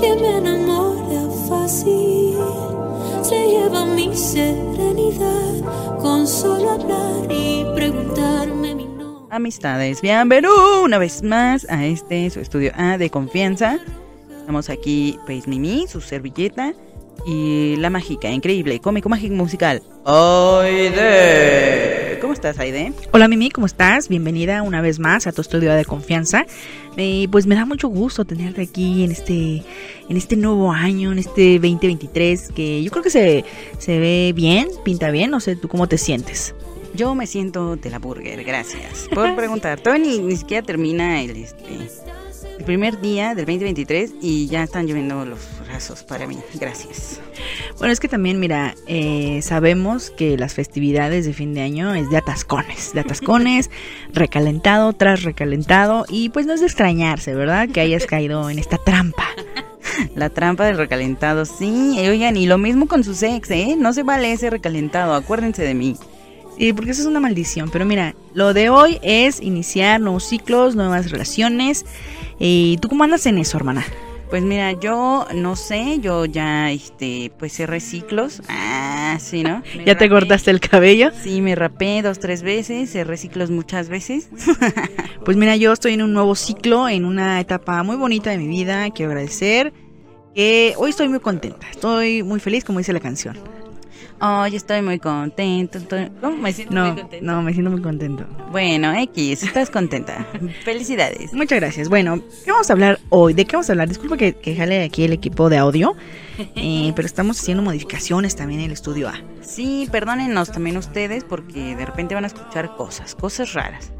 que me enamora fácil. Se lleva mi serenidad con solo hablar y preguntarme mi nombre. Amistades, bienvenido una vez más a este su estudio A de confianza. Estamos aquí, pues Mimi, su servilleta y la mágica, increíble, cómico mágico musical. Aide. ¿Cómo estás, Aide? Hola Mimi, ¿cómo estás? Bienvenida una vez más a tu estudio de confianza. Eh, pues me da mucho gusto tenerte aquí en este, en este nuevo año, en este 2023, que yo creo que se, se ve bien, pinta bien, no sé, ¿tú cómo te sientes? Yo me siento de la burger, gracias por preguntar. Todavía ni, ni siquiera termina el, este, primer día del 2023 y ya están lloviendo los brazos para mí. Gracias. Bueno, es que también, mira, eh, sabemos que las festividades de fin de año es de atascones, de atascones, recalentado tras recalentado, y pues no es de extrañarse, ¿verdad? Que hayas caído en esta trampa. La trampa del recalentado, sí. Oigan, y lo mismo con sus ex, ¿eh? No se vale ese recalentado, acuérdense de mí. Sí, porque eso es una maldición. Pero mira, lo de hoy es iniciar nuevos ciclos, nuevas relaciones. ¿Y tú cómo andas en eso, hermana? Pues mira, yo no sé, yo ya, este, pues cerré ciclos. Ah, sí, ¿no? Me ¿Ya te cortaste el cabello? Sí, me rapé dos, tres veces, cerré ciclos muchas veces. Pues mira, yo estoy en un nuevo ciclo, en una etapa muy bonita de mi vida. Quiero agradecer que hoy estoy muy contenta. Estoy muy feliz, como dice la canción. Ay, estoy muy contento. estoy- ¿Cómo me siento No, muy contento? no, me siento muy contento. Bueno, X, estás contenta. Felicidades. Muchas gracias. Bueno, ¿qué vamos a hablar hoy? ¿De qué vamos a hablar? Disculpa que, que jale aquí el equipo de audio, eh, pero estamos haciendo modificaciones también en el estudio A. Sí, perdónennos también ustedes porque de repente van a escuchar cosas, cosas raras.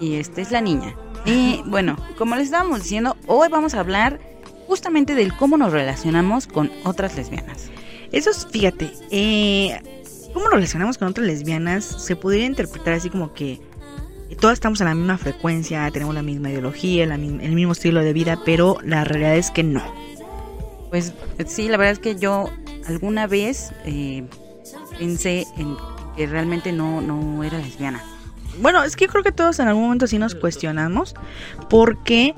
Y esta es la niña. Y bueno, como les estábamos diciendo, hoy vamos a hablar justamente del cómo nos relacionamos con otras lesbianas. Eso es, fíjate, eh, ¿cómo nos relacionamos con otras lesbianas? Se podría interpretar así como que todas estamos a la misma frecuencia, tenemos la misma ideología, la el mismo estilo de vida, pero la realidad es que no. Pues sí, la verdad es que yo alguna vez eh, pensé en que realmente no, no era lesbiana. Bueno, es que yo creo que todos en algún momento sí nos cuestionamos porque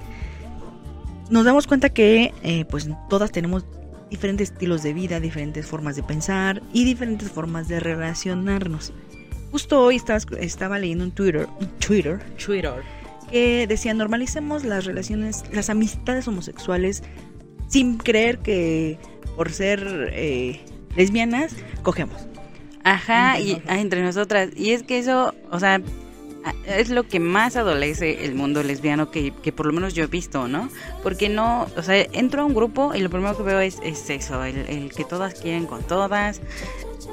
nos damos cuenta que eh, pues todas tenemos diferentes estilos de vida, diferentes formas de pensar y diferentes formas de relacionarnos. Justo hoy estaba, estaba leyendo un Twitter, un Twitter Twitter. que decía normalicemos las relaciones, las amistades homosexuales sin creer que por ser eh, lesbianas cogemos. Ajá, Entre y nosotras. ah, entre nosotras. Y es que eso, o sea, es lo que más adolece el mundo lesbiano que, que por lo menos yo he visto, ¿no? Porque no, o sea, entro a un grupo y lo primero que veo es, es el, el que todas quieren con todas.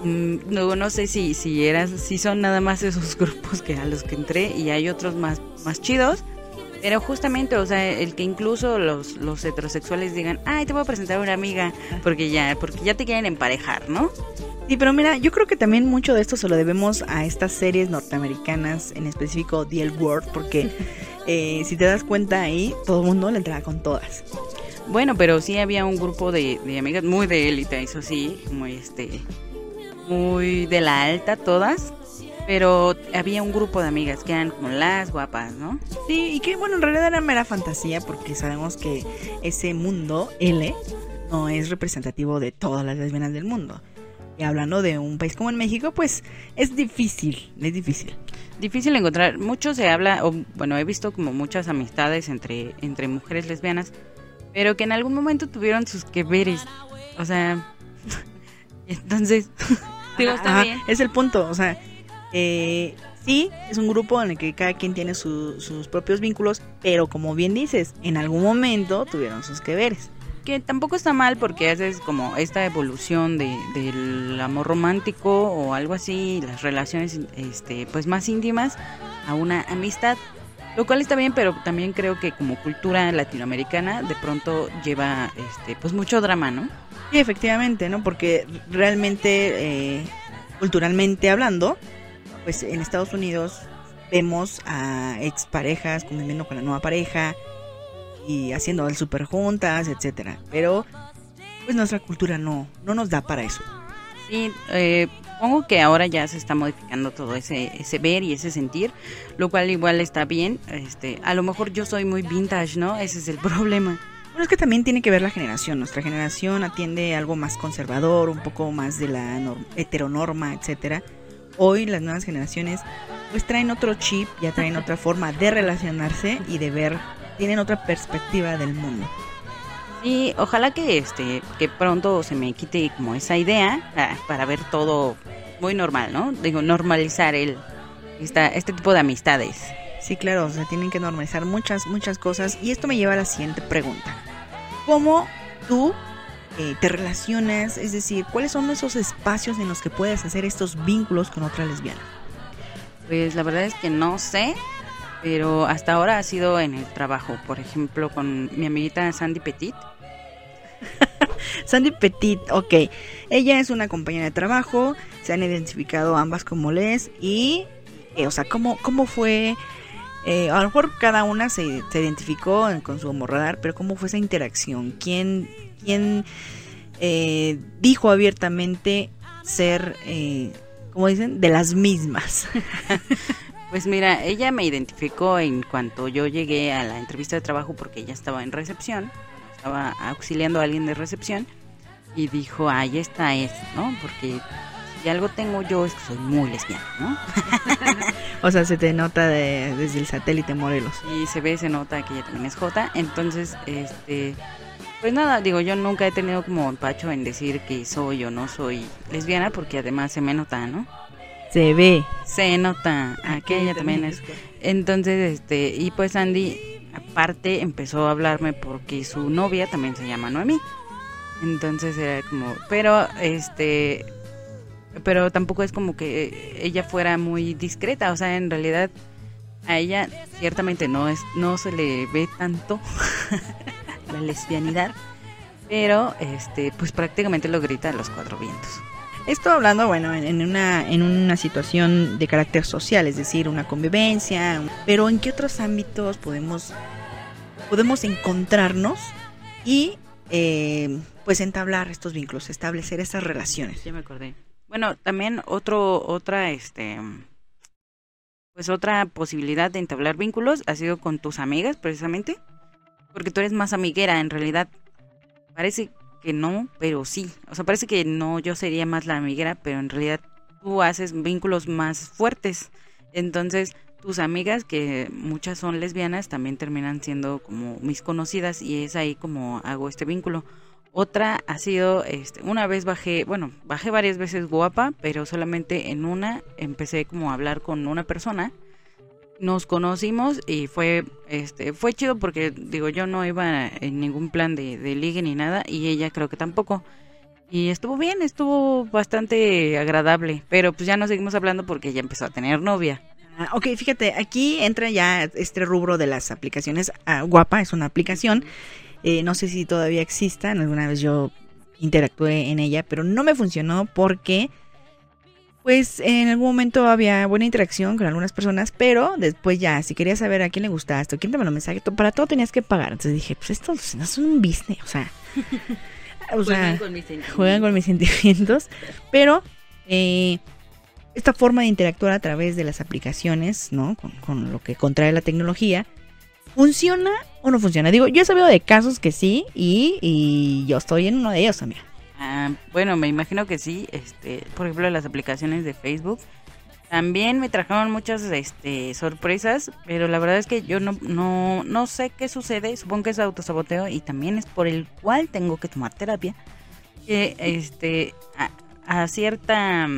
Mm, No, no sé si, si eras, si son nada más esos grupos que a los que entré y hay otros más, más chidos. Pero justamente, o sea, el que incluso los, los heterosexuales digan, ay, te voy a presentar a una amiga, porque ya, porque ya te quieren emparejar, ¿no? Sí, pero mira, yo creo que también mucho de esto se lo debemos a estas series norteamericanas, en específico The L Word, porque eh, si te das cuenta ahí, todo el mundo le entraba con todas. Bueno, pero sí había un grupo de, de amigas muy de élite, eso sí, muy este, muy de la alta todas, pero había un grupo de amigas que eran como las guapas, ¿no? Sí, y que bueno, en realidad era mera fantasía, porque sabemos que ese mundo L no es representativo de todas las lesbianas del mundo. Y hablando de un país como en México, pues es difícil, es difícil. Difícil encontrar, mucho se habla, o bueno, he visto como muchas amistades entre, entre mujeres lesbianas, pero que en algún momento tuvieron sus que veres, o sea, entonces, digo, está Ajá, bien. Es el punto, o sea, eh, sí, es un grupo en el que cada quien tiene su- sus propios vínculos, pero como bien dices, en algún momento tuvieron sus que veres. Que tampoco está mal porque haces como esta evolución de, del amor romántico o algo así, las relaciones este, pues más íntimas a una amistad. Lo cual está bien, pero también creo que como cultura latinoamericana de pronto lleva este pues mucho drama, ¿no? Sí, efectivamente, ¿no? Porque realmente, eh, culturalmente hablando, pues en Estados Unidos vemos a exparejas conviviendo con la nueva pareja y haciendo el super juntas, etcétera. Pero pues nuestra cultura no, no nos da para eso. Sí, eh, supongo que ahora ya se está modificando todo ese, ese ver y ese sentir, lo cual igual está bien. Este, a lo mejor yo soy muy vintage, ¿no? Ese es el problema. Bueno, es que también tiene que ver la generación. Nuestra generación atiende algo más conservador, un poco más de la norm- heteronorma, etcétera. Hoy las nuevas generaciones pues traen otro chip, ya traen otra forma de relacionarse y de ver, tienen otra perspectiva del mundo. Y ojalá que este que pronto se me quite como esa idea ah, para ver todo muy normal, ¿no? Digo, normalizar el esta, este tipo de amistades. Sí, claro, o sea, tienen que normalizar muchas, muchas cosas. Y esto me lleva a la siguiente pregunta. ¿Cómo tú eh, te relacionas? Es decir, ¿cuáles son esos espacios en los que puedes hacer estos vínculos con otra lesbiana? Pues la verdad es que no sé, pero hasta ahora ha sido en el trabajo, por ejemplo, con mi amiguita Sandy Petit. Sandy Petit, ok. Ella es una compañera de trabajo, se han identificado ambas como les y, eh, o sea, ¿cómo, cómo fue? eh, a lo mejor cada una se, se identificó con su homorradar, pero ¿cómo fue esa interacción? ¿Quién, quién eh, dijo abiertamente ser, eh, como dicen, de las mismas? Pues mira, ella me identificó en cuanto yo llegué a la entrevista de trabajo porque ella estaba en recepción, estaba auxiliando a alguien de recepción y dijo, ahí esta es, ¿no? Porque si algo tengo yo es que soy muy lesbiana, ¿no? o sea, se te nota de- desde el satélite Morelos. Y se ve, se nota que ella también es J, entonces, este, pues nada, digo, yo nunca he tenido como empacho en decir que soy o no soy lesbiana porque además se me nota, ¿no? Se ve. Se nota, aquella también es. Entonces, este, y pues Andy, aparte, empezó a hablarme porque su novia también se llama Noemí. Entonces era como, pero este, pero tampoco es como que ella fuera muy discreta, o sea, en realidad a ella ciertamente no es, no se le ve tanto la lesbianidad, pero este, pues prácticamente lo grita a los cuatro vientos. Esto hablando, bueno, en, una, en una situación de carácter social, es decir, una convivencia, pero ¿en qué otros ámbitos podemos, podemos encontrarnos y eh, pues entablar estos vínculos, establecer estas relaciones? Ya me acordé. Bueno, también otro, otra, este, pues otra posibilidad de entablar vínculos ha sido con tus amigas, precisamente, porque tú eres más amiguera, en realidad. Parece que no, pero sí. O sea, parece que no, yo sería más la amiguera, pero en realidad tú haces vínculos más fuertes. Entonces, tus amigas, que muchas son lesbianas, también terminan siendo como mis conocidas y es ahí como hago este vínculo. Otra ha sido, este, una vez bajé, bueno, bajé varias veces guapa, pero solamente en una empecé como a hablar con una persona. Nos conocimos y fue, este, fue chido porque, digo, yo no iba en ningún plan de, de ligue ni nada y ella creo que tampoco. Y estuvo bien, estuvo bastante agradable, pero pues ya no seguimos hablando porque ella empezó a tener novia. Ah, ok, fíjate, aquí entra ya este rubro de las aplicaciones. Ah, Guapa es una aplicación. Eh, no sé si todavía exista. Alguna vez yo interactué en ella, pero no me funcionó porque, pues, en algún momento había buena interacción con algunas personas, pero después ya, si querías saber a quién le gustaste o quién te mandó mensaje, para todo tenías que pagar. Entonces dije, pues esto no es un business, o sea. o sea, juegan con mis sentimientos, pero eh, esta forma de interactuar a través de las aplicaciones, ¿no? Con, con lo que contrae la tecnología, ¿funciona o no funciona? Digo, yo he sabido de casos que sí y, y yo estoy en uno de ellos también. Ah, bueno, me imagino que sí. Este, por ejemplo, las aplicaciones de Facebook también me trajeron muchas este, sorpresas, pero la verdad es que yo no, no, no sé qué sucede. Supongo que es autosaboteo y también es por el cual tengo que tomar terapia. Que este, a, cierta,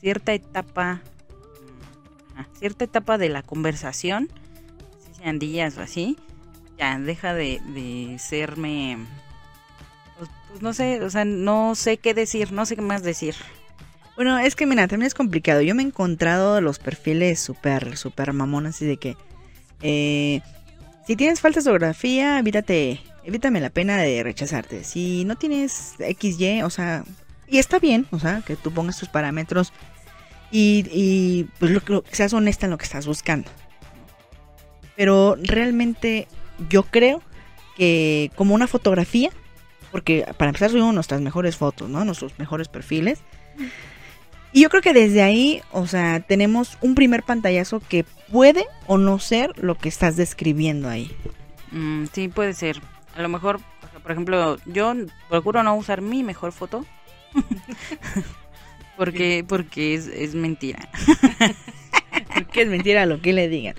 cierta etapa, cierta etapa de la conversación, sean días o así, ya deja de, de serme pues, no sé, o sea, no sé qué decir, no sé qué más decir. Bueno, es que mira, también es complicado. Yo me he encontrado los perfiles súper, súper mamones así de que... eh, si tienes falta de ortografía, evítate, evítame la pena de rechazarte. Si no tienes XY, o sea, y está bien, o sea, que tú pongas tus parámetros y, y pues lo, lo- seas honesta en lo que estás buscando. Pero realmente yo creo que como una fotografía, porque para empezar subimos nuestras mejores fotos, ¿no? Nuestros mejores perfiles. Y yo creo que desde ahí, o sea, tenemos un primer pantallazo que puede o no ser lo que estás describiendo ahí. Mm, sí, puede ser. a lo mejor, por ejemplo, yo procuro no usar mi mejor foto. porque porque es, es mentira. Porque es mentira lo que le digan.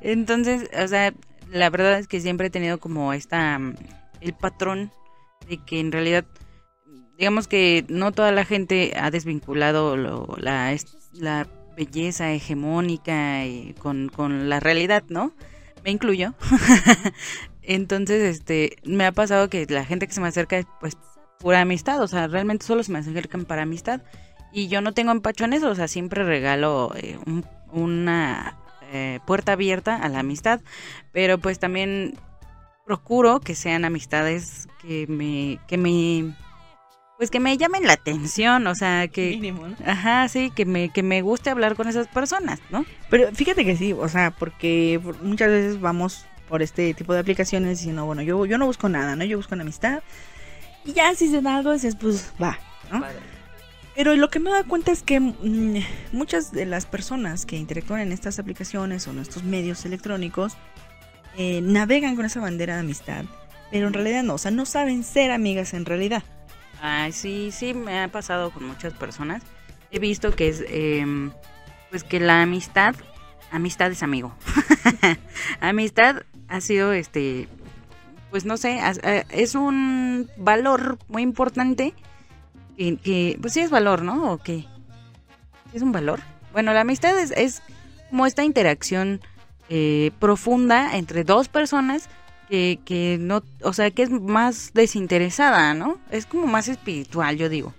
Entonces, o sea, la verdad es que siempre he tenido como esta el patrón de que en realidad digamos que no toda la gente ha desvinculado lo- la, la belleza hegemónica con, con la realidad, ¿no? Me incluyo. Entonces, este, me ha pasado que la gente que se me acerca es pues pura amistad, o sea, realmente solo se me acercan para amistad y yo no tengo empacho en eso, o sea, siempre regalo eh, un- una eh, puerta abierta a la amistad, pero pues también procuro que sean amistades que me que me pues que me llamen la atención, o sea, que Mínimo, ¿no? ajá, sí, que me que me guste hablar con esas personas, ¿no? Pero fíjate que sí, o sea, porque por- muchas veces vamos por este tipo de aplicaciones diciendo, bueno, yo, yo no busco nada, ¿no? Yo busco una amistad. Y ya si se da algo, dices, pues va, ¿no? Pero lo que me da cuenta es que mm, muchas de las personas que interactúan en estas aplicaciones o en estos medios electrónicos eh, navegan con esa bandera de amistad, pero en realidad no, o sea, no saben ser amigas en realidad. Ay, sí, sí, me ha pasado con muchas personas. He visto que es, em, pues que la amistad, amistad es amigo. amistad ha sido, este, pues no sé, eh, es un valor muy importante que, que, pues sí es valor, ¿no? ¿O qué? ¿Es un valor? Bueno, la amistad es, es como esta interacción eh, profunda entre dos personas que, que no, o sea, que es más desinteresada, ¿no? Es como más espiritual, yo digo.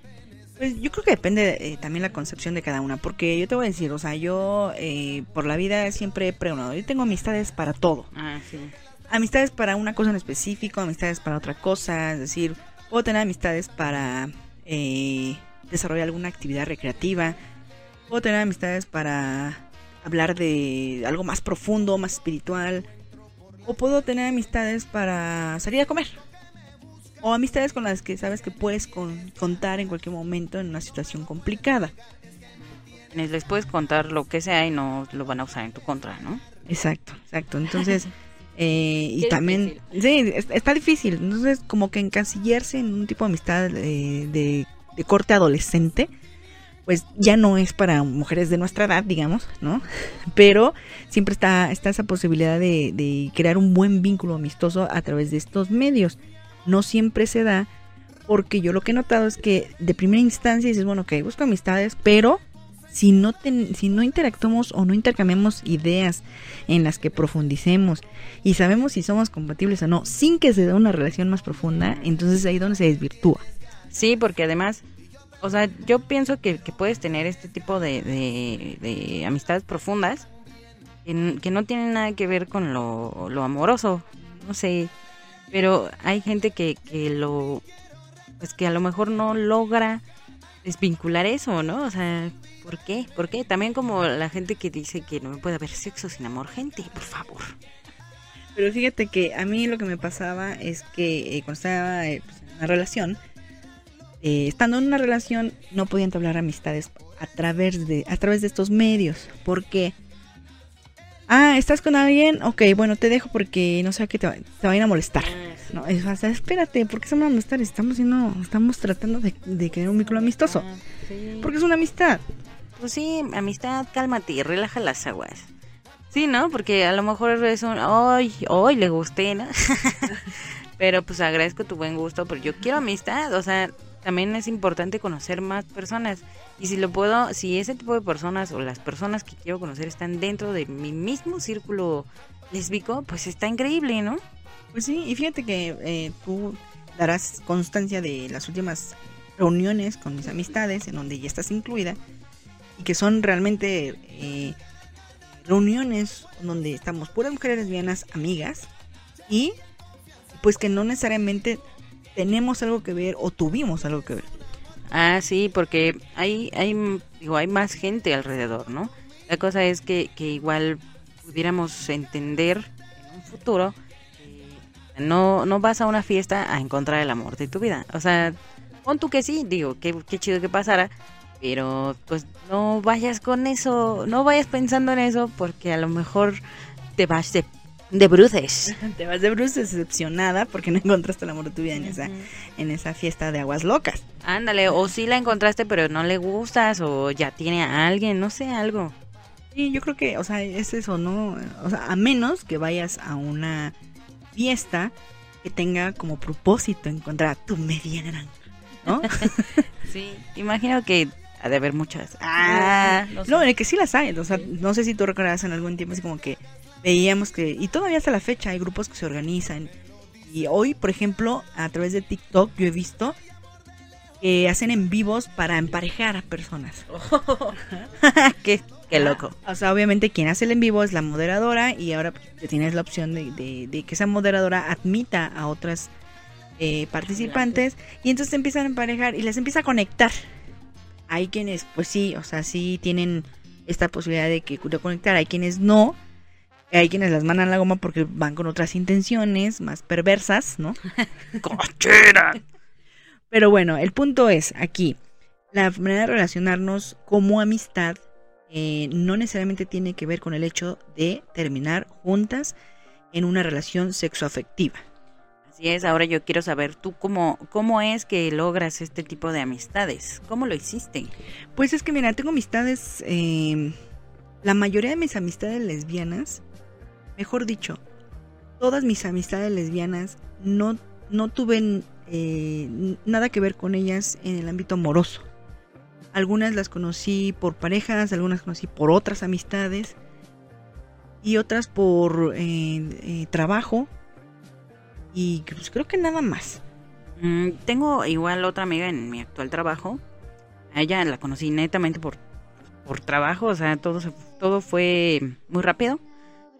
Pues yo creo que depende eh, también la concepción de cada una, porque yo te voy a decir, o sea, yo eh, por la vida siempre he preguntado, yo tengo amistades para todo. Ah, sí. amistades para una cosa en específico, amistades para otra cosa, es decir, puedo tener amistades para eh, desarrollar alguna actividad recreativa, puedo tener amistades para hablar de algo más profundo, más espiritual, o puedo tener amistades para salir a comer, o amistades con las que sabes que puedes con- contar en cualquier momento en una situación complicada. Les puedes contar lo que sea y no lo van a usar en tu contra, ¿no? Exacto, exacto. Entonces, eh, y Qué también, sí, es- está difícil. Entonces, como que encasillarse en un tipo de amistad eh, de, de corte adolescente, pues ya no es para mujeres de nuestra edad, digamos, ¿no? Pero siempre está, está esa posibilidad de, crear un buen vínculo amistoso a través de estos medios. No siempre se da, porque yo lo que he notado es que de primera instancia dices, bueno, ok, busco amistades, pero si no, ten- si no interactuamos o no intercambiamos ideas en las que profundicemos y sabemos si somos compatibles o no, sin que se dé una relación más profunda, entonces ahí es donde se desvirtúa. Sí, porque además, o sea, yo pienso que, que puedes tener este tipo de, de, de amistades profundas que, no tienen nada que ver con lo, lo amoroso, no sé, pero hay gente que, que lo, pues que a lo mejor no logra desvincular eso, ¿no? O sea, ¿por qué? ¿Por qué? También como la gente que dice que no puede haber sexo sin amor, gente, por favor. Pero fíjate que a mí lo que me pasaba es que eh, cuando estaba eh, pues, en una relación, eh, estando en una relación no podía entablar amistades a través de a través de estos medios, porque ah, estás con alguien, ok, bueno, te dejo porque no sé qué te, va- te vayan a molestar. No, es, o sea, espérate, ¿por qué se van a molestar? Estamos haciendo, estamos tratando de, de crear un vínculo amistoso. Ah, sí. Porque es una amistad. Pues sí, amistad, cálmate y relaja las aguas. Sí, ¿no? Porque a lo mejor es un, hoy, hoy le gusté, ¿no? pero pues agradezco tu buen gusto, pero yo quiero amistad, o sea, también es importante conocer más personas. Y si lo puedo, si ese tipo de personas o las personas que quiero conocer están dentro de mi mismo círculo lésbico, pues está increíble, ¿no? Pues sí, y fíjate que eh, tú darás constancia de las últimas reuniones con mis amistades, en donde ya estás incluida, y que son realmente eh, reuniones donde estamos puras mujeres lesbianas amigas, y pues que no necesariamente tenemos algo que ver o tuvimos algo que ver. Ah, sí, porque hay, hay, digo, hay más gente alrededor, ¿no? La cosa es que, que igual pudiéramos entender en un futuro que no, no vas a una fiesta a encontrar el amor de tu vida. O sea, pon tú que sí, digo, qué, qué chido que pasara, pero pues no vayas con eso, no vayas pensando en eso porque a lo mejor te vas de De bruces. Te vas de bruces decepcionada porque no encontraste el amor de tu vida en esa, en esa fiesta de aguas locas. Ándale, o sí la encontraste pero no le gustas o ya tiene a alguien, no sé, algo. Sí, yo creo que, o sea, es eso, ¿no? O sea, a menos que vayas a una fiesta que tenga como propósito encontrar a tu media naranja, ¿no? sí, imagino que ha de haber muchas. Ah, no, no, en el que sí las hay, o sea, no sé si tú recuerdas en algún tiempo así como que veíamos que, y todavía hasta la fecha hay grupos que se organizan. Y hoy, por ejemplo, a través de TikTok yo he visto que hacen en vivos para emparejar a personas. qué, qué, loco. O sea, obviamente quien hace el en vivo es la moderadora y ahora tienes la opción de, de, que esa moderadora admita a otras eh, participantes y entonces empiezan a emparejar y les empieza a conectar. Hay quienes, pues sí, o sea, sí tienen esta posibilidad de, que, de conectar, hay quienes no, hay quienes las mandan a la goma porque van con otras intenciones más perversas, ¿no? ¡Cochera! Pero bueno, el punto es aquí, la manera de relacionarnos como amistad eh, no necesariamente tiene que ver con el hecho de terminar juntas en una relación sexoafectiva. Así es, ahora yo quiero saber tú cómo, cómo es que logras este tipo de amistades, cómo lo hiciste. Pues es que mira, tengo amistades, eh, la mayoría de mis amistades lesbianas mejor dicho, todas mis amistades lesbianas no, no tuve eh, nada que ver con ellas en el ámbito amoroso. Algunas las conocí por parejas, algunas conocí por otras amistades y otras por eh, eh, trabajo y pues creo que nada más. Mm, tengo igual otra amiga en mi actual trabajo. A ella la conocí netamente por, por trabajo, o sea, todo, todo fue muy rápido.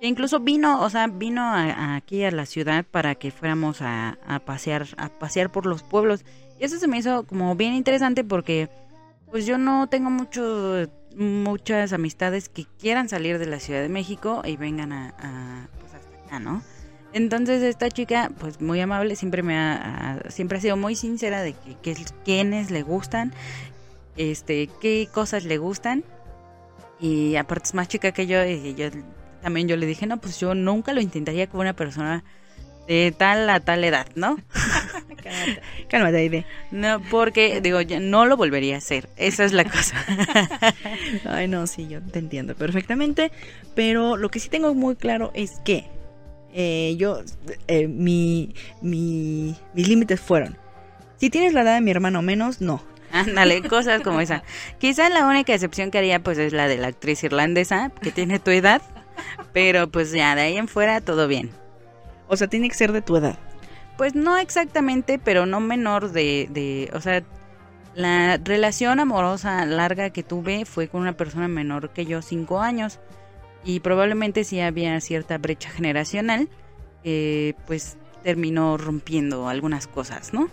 Incluso vino, o sea, vino aquí a la ciudad para que fuéramos a, pasear, a pasear por los pueblos. Y eso se me hizo como bien interesante porque pues yo no tengo mucho, muchas amistades que quieran salir de la Ciudad de México y vengan a, pues hasta acá, ¿no? Entonces esta chica, pues muy amable, siempre me ha, siempre ha sido muy sincera de que, que quiénes le gustan, este, qué cosas le gustan. Y aparte es más chica que yo y yo también yo le dije, no, pues yo nunca lo intentaría con una persona de tal a tal edad, ¿no? cálmate, cálmate, Aide. No, porque, digo, no lo volvería a hacer. Esa es la cosa. Ay, no, sí, yo te entiendo perfectamente. Pero lo que sí tengo muy claro es que eh, yo, eh, mi, mi, mis límites fueron, si tienes la edad de mi hermano menos, no. Ándale, cosas como esa. Quizás la única excepción que haría pues es la de la actriz irlandesa, que tiene tu edad. Pero pues ya, de ahí en fuera todo bien. O sea, tiene que ser de tu edad. Pues no exactamente, pero no menor de, de, o sea, la relación amorosa larga que tuve fue con una persona menor que yo, cinco años. Y probablemente sí había cierta brecha generacional, pues terminó rompiendo algunas cosas, ¿no?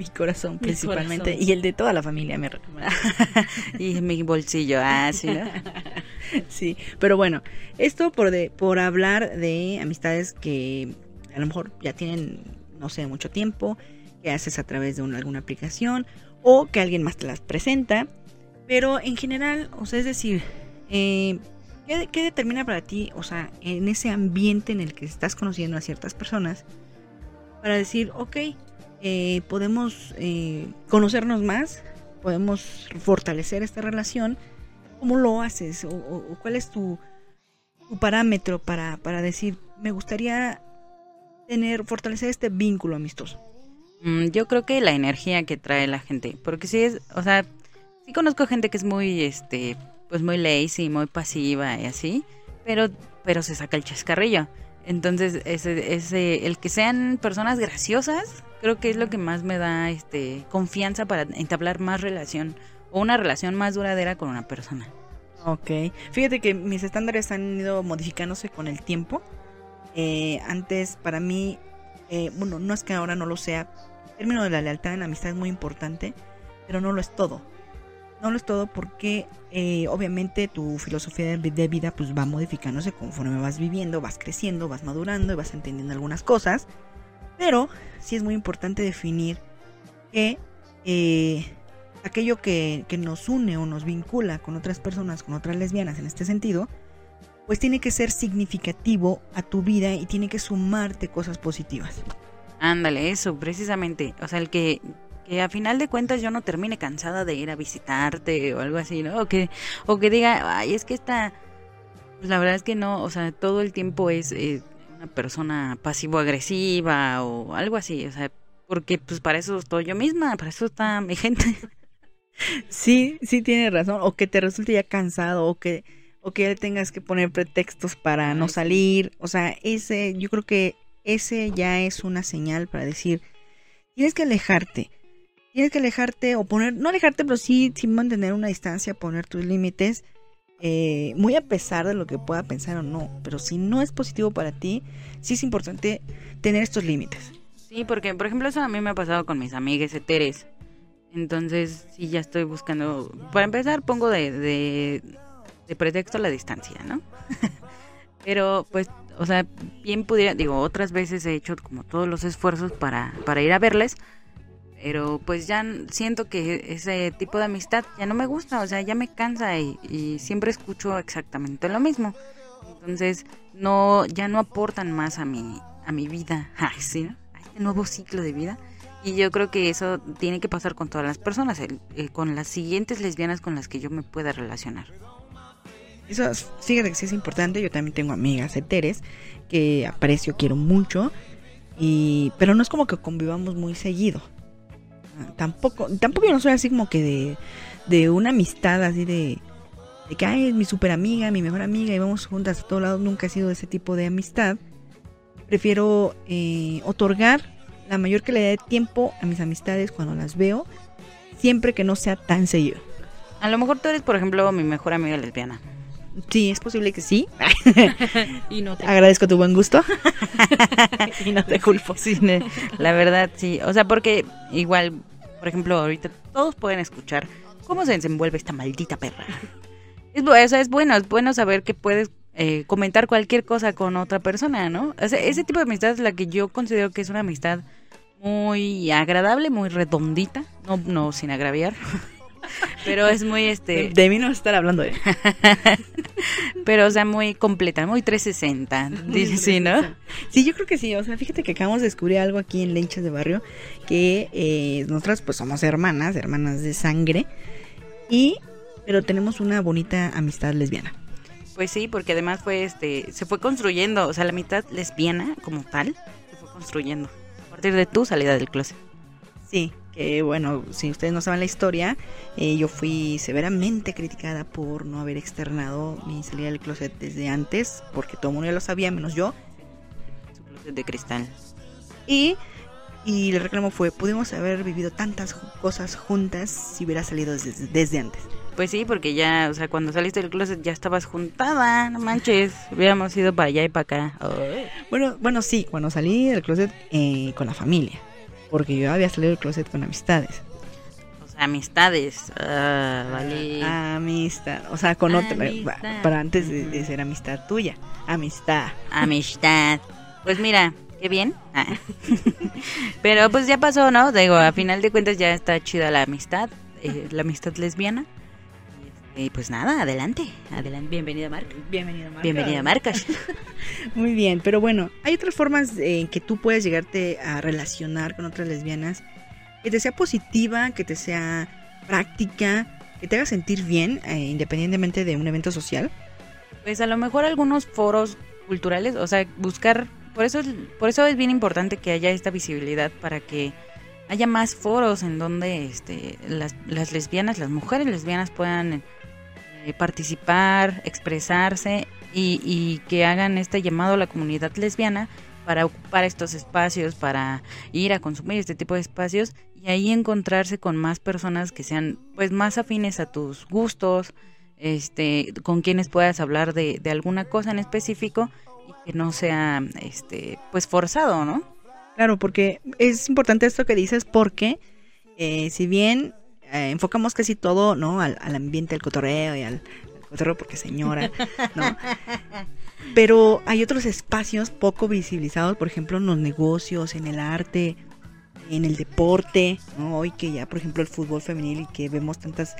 Mi corazón principalmente. Y el de toda la familia, me y mi bolsillo, ah, sí, sí, pero bueno, esto por, de, por hablar de amistades que a lo mejor ya tienen, no sé, mucho tiempo, que haces a través de alguna aplicación o que alguien más te las presenta. Pero en general, o sea, es decir, eh, ¿qué, ¿qué, determina para ti, o sea, en ese ambiente en el que estás conociendo a ciertas personas, para decir, ok, eh, podemos eh, conocernos más, podemos fortalecer esta relación. ¿Cómo lo haces? ¿O, cuál es tu, parámetro para, para, decir, me gustaría tener, fortalecer este vínculo amistoso? Mm, yo creo que la energía que trae la gente, porque sí es, o sea, sí conozco gente que es muy, este, pues muy lazy, muy pasiva y así, pero, pero se saca el chascarrillo. Entonces, ese, ese, el que sean personas graciosas, creo que es lo que más me da este confianza para entablar más relación o una relación más duradera con una persona. Ok, fíjate que mis estándares han ido modificándose con el tiempo. Eh, antes para mí, eh, bueno, no es que ahora no lo sea, el término de la lealtad en la amistad es muy importante, pero no lo es todo. No lo es todo porque eh, obviamente tu filosofía de vida pues va modificándose conforme vas viviendo, vas creciendo, vas madurando y vas entendiendo algunas cosas. Pero sí es muy importante definir que eh, aquello que, nos une o nos vincula con otras personas, con otras lesbianas en este sentido, pues tiene que ser significativo a tu vida y tiene que sumarte cosas positivas. Ándale, eso, precisamente. O sea, el que, que a final de cuentas yo no termine cansada de ir a visitarte o algo así, ¿no? O que, o que diga, ay, es que esta, pues la verdad es que no, o sea, todo el tiempo es eh, una persona pasivo-agresiva o algo así, o sea, porque pues para eso estoy yo misma, para eso está mi gente. Sí, sí tiene razón, o que te resulte ya cansado, o que, o que tengas que poner pretextos para no salir, o sea, ese, yo creo que ese ya es una señal para decir, tienes que alejarte, tienes que alejarte o poner, no alejarte, pero sí, sí mantener una distancia, poner tus límites, eh, muy a pesar de lo que pueda pensar o no, pero si no es positivo para ti, sí es importante tener estos límites. Sí, porque por ejemplo eso a mí me ha pasado con mis amigas eteres. Entonces, sí, ya estoy buscando. Para empezar, pongo de, de, de pretexto la distancia, ¿no? Pero, pues, o sea, bien pudiera. Digo, otras veces he hecho como todos los esfuerzos para, para ir a verles. Pero, pues, ya siento que ese tipo de amistad ya no me gusta. O sea, ya me cansa y, y siempre escucho exactamente lo mismo. Entonces, no, ya no aportan más a mi, a mi vida. ¿sí? A este nuevo ciclo de vida. Y yo creo que eso tiene que pasar con todas las personas, el- el- con las siguientes lesbianas con las que yo me pueda relacionar. Eso, es- fíjate que sí es importante. Yo también tengo amigas heteres que aprecio, quiero mucho. Y, pero no es como que convivamos muy seguido. Tampoco, tampoco yo no soy así como que de, de una amistad así de, de que ay, es mi super amiga, mi mejor amiga y vamos juntas a todos lados. Nunca he sido de ese tipo de amistad. Prefiero eh, otorgar la mayor calidad de tiempo a mis amistades cuando las veo, siempre que no sea tan seguido. A lo mejor tú eres, por ejemplo, mi mejor amiga lesbiana. Sí, es posible que sí. Y no te... Agradezco tu buen gusto. y no te culpo. Sí, la verdad, sí. O sea, porque igual, por ejemplo, ahorita todos pueden escuchar cómo se desenvuelve esta maldita perra. Es, es bueno, es bueno saber que puedes eh, comentar cualquier cosa con otra persona, ¿no? Ese tipo de amistad es la que yo considero que es una amistad muy agradable, muy redondita, no, no sin agraviar. Pero es muy este, de mí no estar hablando de. pero o sea, muy completa, muy 360, dice, sí, ¿no? Sí, yo creo que sí. O sea, fíjate que acabamos de descubrir algo aquí en Lenchas de Barrio. Que eh, nosotras, pues, somos hermanas, hermanas de sangre. Y. Pero tenemos una bonita amistad lesbiana. Pues sí, porque además fue este, se fue construyendo, o sea, la mitad lesbiana como tal se fue construyendo a partir de tu salida del closet. Sí, que bueno, si ustedes no saben la historia, eh, yo fui severamente criticada por no haber externado mi salida del closet desde antes, porque todo el mundo ya lo sabía, menos yo. Su closet de cristal. Y, y el reclamo fue, pudimos haber vivido tantas cosas juntas si hubiera salido desde, desde antes. Pues sí, porque ya, o sea, cuando saliste del closet ya estabas juntada, no manches, hubiéramos ido para allá y para acá. Bueno, bueno, sí, cuando salí del closet eh, con la familia, porque yo había salido del closet con amistades. O sea, amistades. Ah, vale. Amistad, o sea, con otra, para antes de, de ser amistad tuya. Amistad. Amistad. Pues mira, qué bien. Ah. Pero pues ya pasó, ¿no? Digo, a final de cuentas ya está chida la amistad, eh, la amistad lesbiana. Y pues nada, adelante, adelante, bienvenida Marca. Bienvenida, Marca. Bienvenida Marcas. Muy bien, pero bueno, hay otras formas en que tú puedes llegarte a relacionar con otras lesbianas que te sea positiva, que te sea práctica, que te haga sentir bien, eh, independientemente de un evento social. Pues a lo mejor algunos foros culturales, o sea, buscar, por eso es, por eso es bien importante que haya esta visibilidad para que haya más foros en donde este, las, las lesbianas, las mujeres lesbianas puedan eh, participar, expresarse y, y que hagan este llamado a la comunidad lesbiana para ocupar estos espacios, para ir a consumir este tipo de espacios y ahí encontrarse con más personas que sean pues más afines a tus gustos, este, con quienes puedas hablar de, de alguna cosa en específico y que no sea este pues forzado, ¿no? Claro, porque es importante esto que dices porque eh, si bien eh, enfocamos casi todo, ¿no? Al, al ambiente del cotorreo y al, al cotorreo porque señora, ¿no? Pero hay otros espacios poco visibilizados, por ejemplo, en los negocios, en el arte, en el deporte, ¿no? Hoy que ya, por ejemplo, el fútbol femenil y que vemos tantas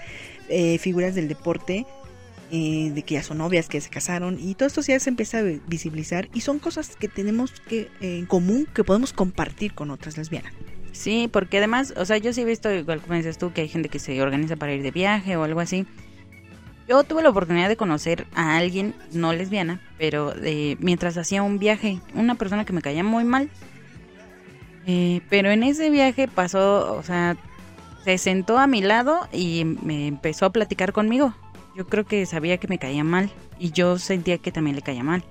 eh, figuras del deporte, eh, de que ya son novias, que se casaron, y todo esto ya se empieza a visibilizar y son cosas que tenemos que eh, en común que podemos compartir con otras lesbianas. Sí, porque además, o sea, yo sí he visto, igual como dices tú, que hay gente que se organiza para ir de viaje o algo así. Yo tuve la oportunidad de conocer a alguien, no lesbiana, pero de, mientras hacía un viaje, una persona que me caía muy mal. Eh, pero en ese viaje pasó, o sea, se sentó a mi lado y me empezó a platicar conmigo. Yo creo que sabía que me caía mal y yo sentía que también le caía mal.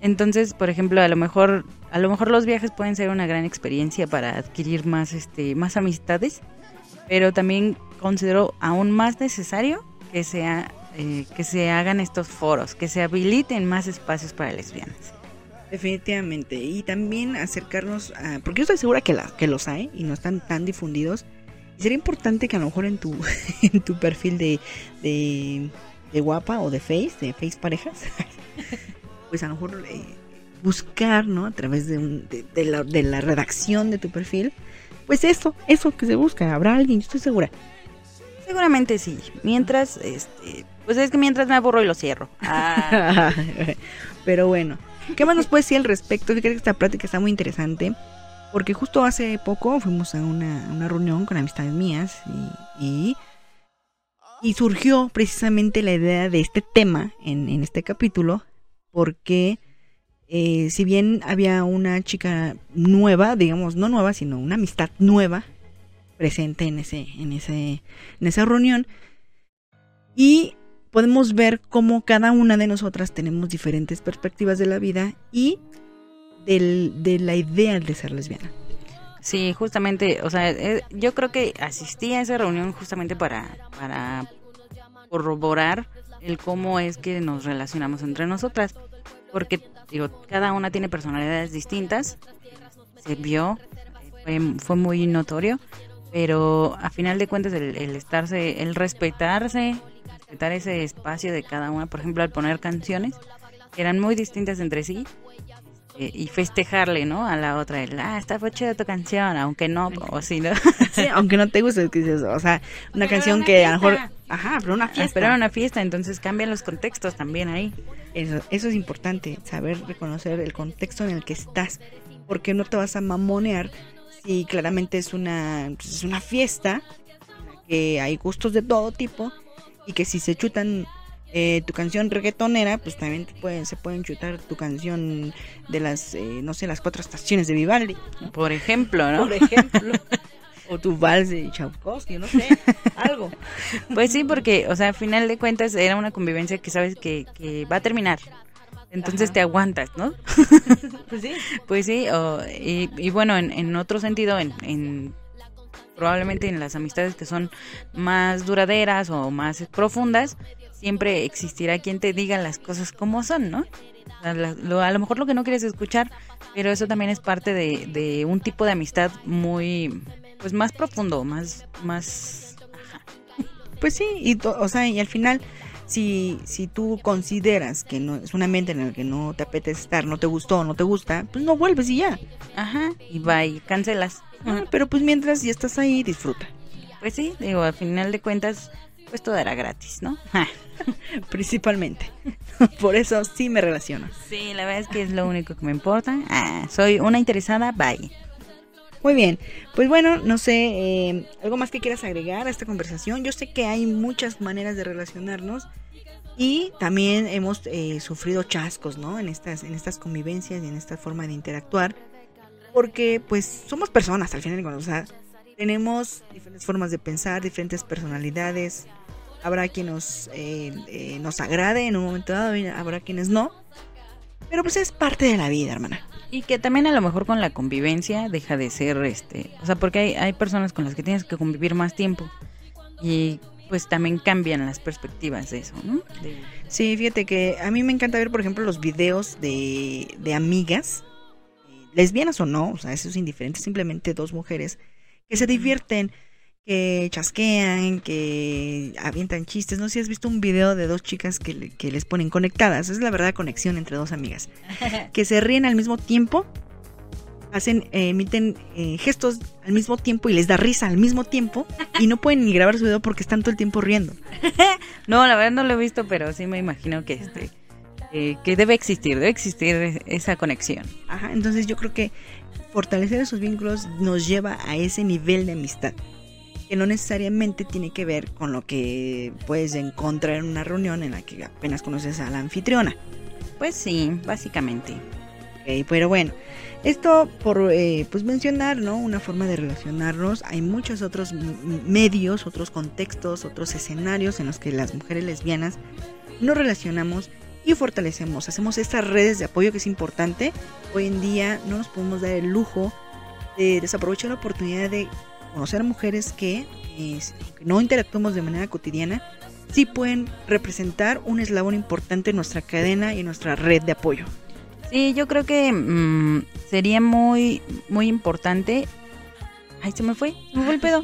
Entonces, por ejemplo, a lo mejor, a lo mejor los viajes pueden ser una gran experiencia para adquirir más, este, más amistades, pero también considero aún más necesario que sea, eh, que se hagan estos foros, que se habiliten más espacios para lesbianas. Definitivamente. Y también acercarnos a. Porque yo estoy segura que, la, que los hay y no están tan difundidos. Y sería importante que a lo mejor en tu, en tu perfil de, de, de guapa o de face, de face parejas, pues a lo mejor eh, buscar, ¿no? A través de, un, de, de la, de la redacción de tu perfil, pues eso, eso que se busca. Habrá alguien, yo estoy segura. Seguramente sí. Mientras, este, pues es que mientras me aburro y lo cierro. Ah, Pero bueno, ¿qué más nos puedes decir al respecto? Fíjate que esta plática está muy interesante. Porque justo hace poco fuimos a una, reunión con amistades mías y surgió precisamente la idea de este tema en, en este capítulo. Porque eh, si bien había una chica nueva, digamos, no nueva, sino una amistad nueva presente en ese, en ese, en esa reunión. Y podemos ver cómo cada una de nosotras tenemos diferentes perspectivas de la vida y del, de la idea de ser lesbiana. Sí, justamente, o sea, eh, yo creo que asistí a esa reunión justamente para, para corroborar el cómo es que nos relacionamos entre nosotras, porque digo, cada una tiene personalidades distintas, se vio, fue, fue muy notorio, pero a final de cuentas el, el estarse, el respetarse, respetar ese espacio de cada una, por ejemplo, al poner canciones eran muy distintas entre sí, y festejarle, ¿no? A la otra, el, ah, está chida tu canción, aunque no, o sí, ¿no? Sí, aunque no te guste, o sea, una Pero canción una que a lo mejor, ajá, pero una Ah, fiesta. pero era una fiesta, entonces cambian los contextos también ahí. Eso, eso es importante, saber reconocer el contexto en el que estás, porque no te vas a mamonear si claramente es una, pues, es una fiesta, que hay gustos de todo tipo, y que si se chutan eh, tu canción reggaetonera, pues también te pueden, se pueden chutar tu canción de las, eh, no sé, las cuatro estaciones de Vivaldi, Por ejemplo, ¿no? por ejemplo. O tu vals de Tchaikovsky, no sé, algo. Pues sí, porque, o sea, a final de cuentas era una convivencia que sabes que, que va a terminar. Entonces Ajá. te aguantas, ¿no? Pues sí. Pues sí, o- y, y bueno, en, en otro sentido, en, en- probablemente en las amistades que son más duraderas o más profundas, siempre existirá quien te diga las cosas como son, ¿no? La- lo- a lo mejor lo que no quieres escuchar, pero eso también es parte de, de un tipo de amistad muy, pues más profundo, más, más, ajá. Pues sí, y o sea, y al final, si, si tú consideras que no es un ambiente en el que no te apetece estar, no te gustó, no te gusta, pues no vuelves y ya. Ajá, y va y cancelas. Ah, pero pues mientras ya estás ahí, disfruta. Pues sí, digo, al final de cuentas, pues todo era gratis, ¿no? Principalmente. Por eso sí me relaciono. Sí, la verdad es que es lo único que me importa. Ah, soy una interesada, bye. Muy bien, pues bueno, no sé, eh, algo más que quieras agregar a esta conversación. Yo sé que hay muchas maneras de relacionarnos y también hemos eh, sufrido chascos, ¿no? En estas, en estas convivencias y en esta forma de interactuar, porque pues somos personas al final o sea, tenemos diferentes formas de pensar, diferentes personalidades. Habrá quien nos, eh, eh, nos agrade en un momento dado, y habrá quienes no. Pero pues es parte de la vida, hermana. Y que también a lo mejor con la convivencia deja de ser, este, o sea, porque hay, hay personas con las que tienes que convivir más tiempo y pues también cambian las perspectivas de eso, ¿no? De- Sí, fíjate que a mí me encanta ver, por ejemplo, los videos de, de amigas, eh, lesbianas o no, o sea, eso es indiferente, simplemente dos mujeres que se divierten, que chasquean, que avientan chistes. No sé si has visto un video de dos chicas que, le- que les ponen conectadas, es la verdad conexión entre dos amigas, que se ríen al mismo tiempo hacen, eh, emiten eh, gestos al mismo tiempo y les da risa al mismo tiempo y no pueden ni grabar su video porque están todo el tiempo riendo. No, la verdad no lo he visto, pero sí me imagino que este eh, que debe existir, debe existir esa conexión. Ajá, entonces yo creo que fortalecer esos vínculos nos lleva a ese nivel de amistad que no necesariamente tiene que ver con lo que puedes encontrar en una reunión en la que apenas conoces a la anfitriona. Pues sí, básicamente. Pero bueno, esto por eh, pues mencionar, ¿no? Una forma de relacionarnos. Hay muchos otros medios, otros contextos, otros escenarios en los que las mujeres lesbianas nos relacionamos y fortalecemos. Hacemos estas redes de apoyo que es importante. Hoy en día no nos podemos dar el lujo de desaprovechar la oportunidad de conocer mujeres que, no interactuamos de manera cotidiana, sí pueden representar un eslabón importante en nuestra cadena y en nuestra red de apoyo. Sí, yo creo que mm, sería muy, muy importante. Ay, se me fue, se me fue el pedo.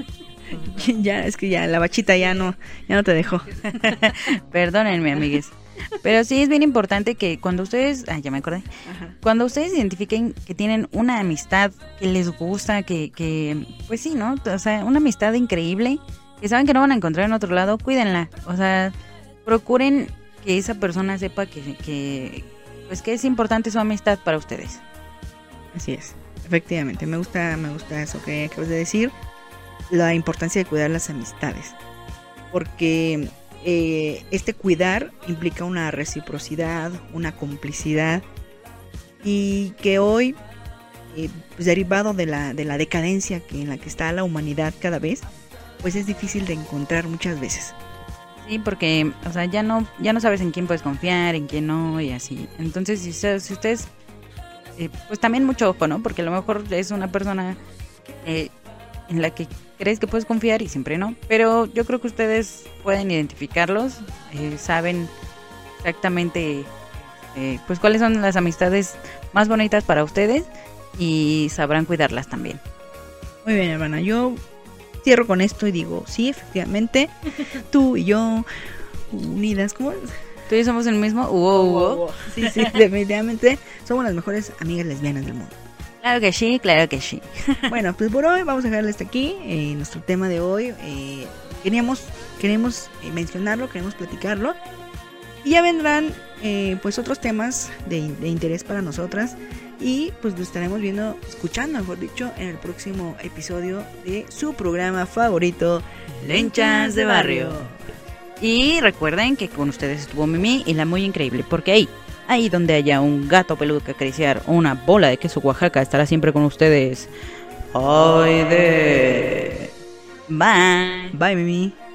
ya, es que ya la bachita ya no, ya no te dejó. Perdónenme, amigues. Pero sí es bien importante que cuando ustedes, ay, ya me acordé, cuando ustedes identifiquen que tienen una amistad que les gusta, que, que, pues sí, ¿no? O sea, una amistad increíble, que saben que no van a encontrar en otro lado, cuídenla. O sea, procuren que esa persona sepa que, que pues que es importante su amistad para ustedes. Así es, efectivamente, me gusta, me gusta eso que acabas de decir, la importancia de cuidar las amistades, porque eh, este cuidar implica una reciprocidad, una complicidad y que hoy, eh, pues derivado de la, de la decadencia que en la que está la humanidad cada vez, pues es difícil de encontrar muchas veces. Sí, porque, o sea, ya no, ya no sabes en quién puedes confiar, en quién no, y así. Entonces, si, si ustedes, eh, pues también mucho ojo, ¿no? Porque a lo mejor es una persona en la que crees que puedes confiar y siempre no. Pero yo creo que ustedes pueden identificarlos, eh, saben exactamente eh, pues cuáles son las amistades más bonitas para ustedes y sabrán cuidarlas también. Muy bien, hermana. Yo cierro con esto y digo, sí, efectivamente, tú y yo unidas, ¿cómo es? Tú y yo somos el mismo. Wow, Sí, sí, definitivamente somos las mejores amigas lesbianas del mundo. Claro que sí, claro que sí. bueno, pues por hoy vamos a dejarle hasta aquí eh, nuestro tema de hoy. Eh, queríamos queremos eh, mencionarlo, queremos platicarlo. Y ya vendrán pues otros temas de, de, interés para nosotras. Y pues lo estaremos viendo, escuchando, mejor dicho, en el próximo episodio de su programa favorito, Lenchas de Barrio. Y recuerden que con ustedes estuvo Mimi y la muy increíble, porque ahí Ahí donde haya un gato peludo que acariciar una bola de queso Oaxaca estará siempre con ustedes. ¡Ay de! Bye. Bye, Mimi.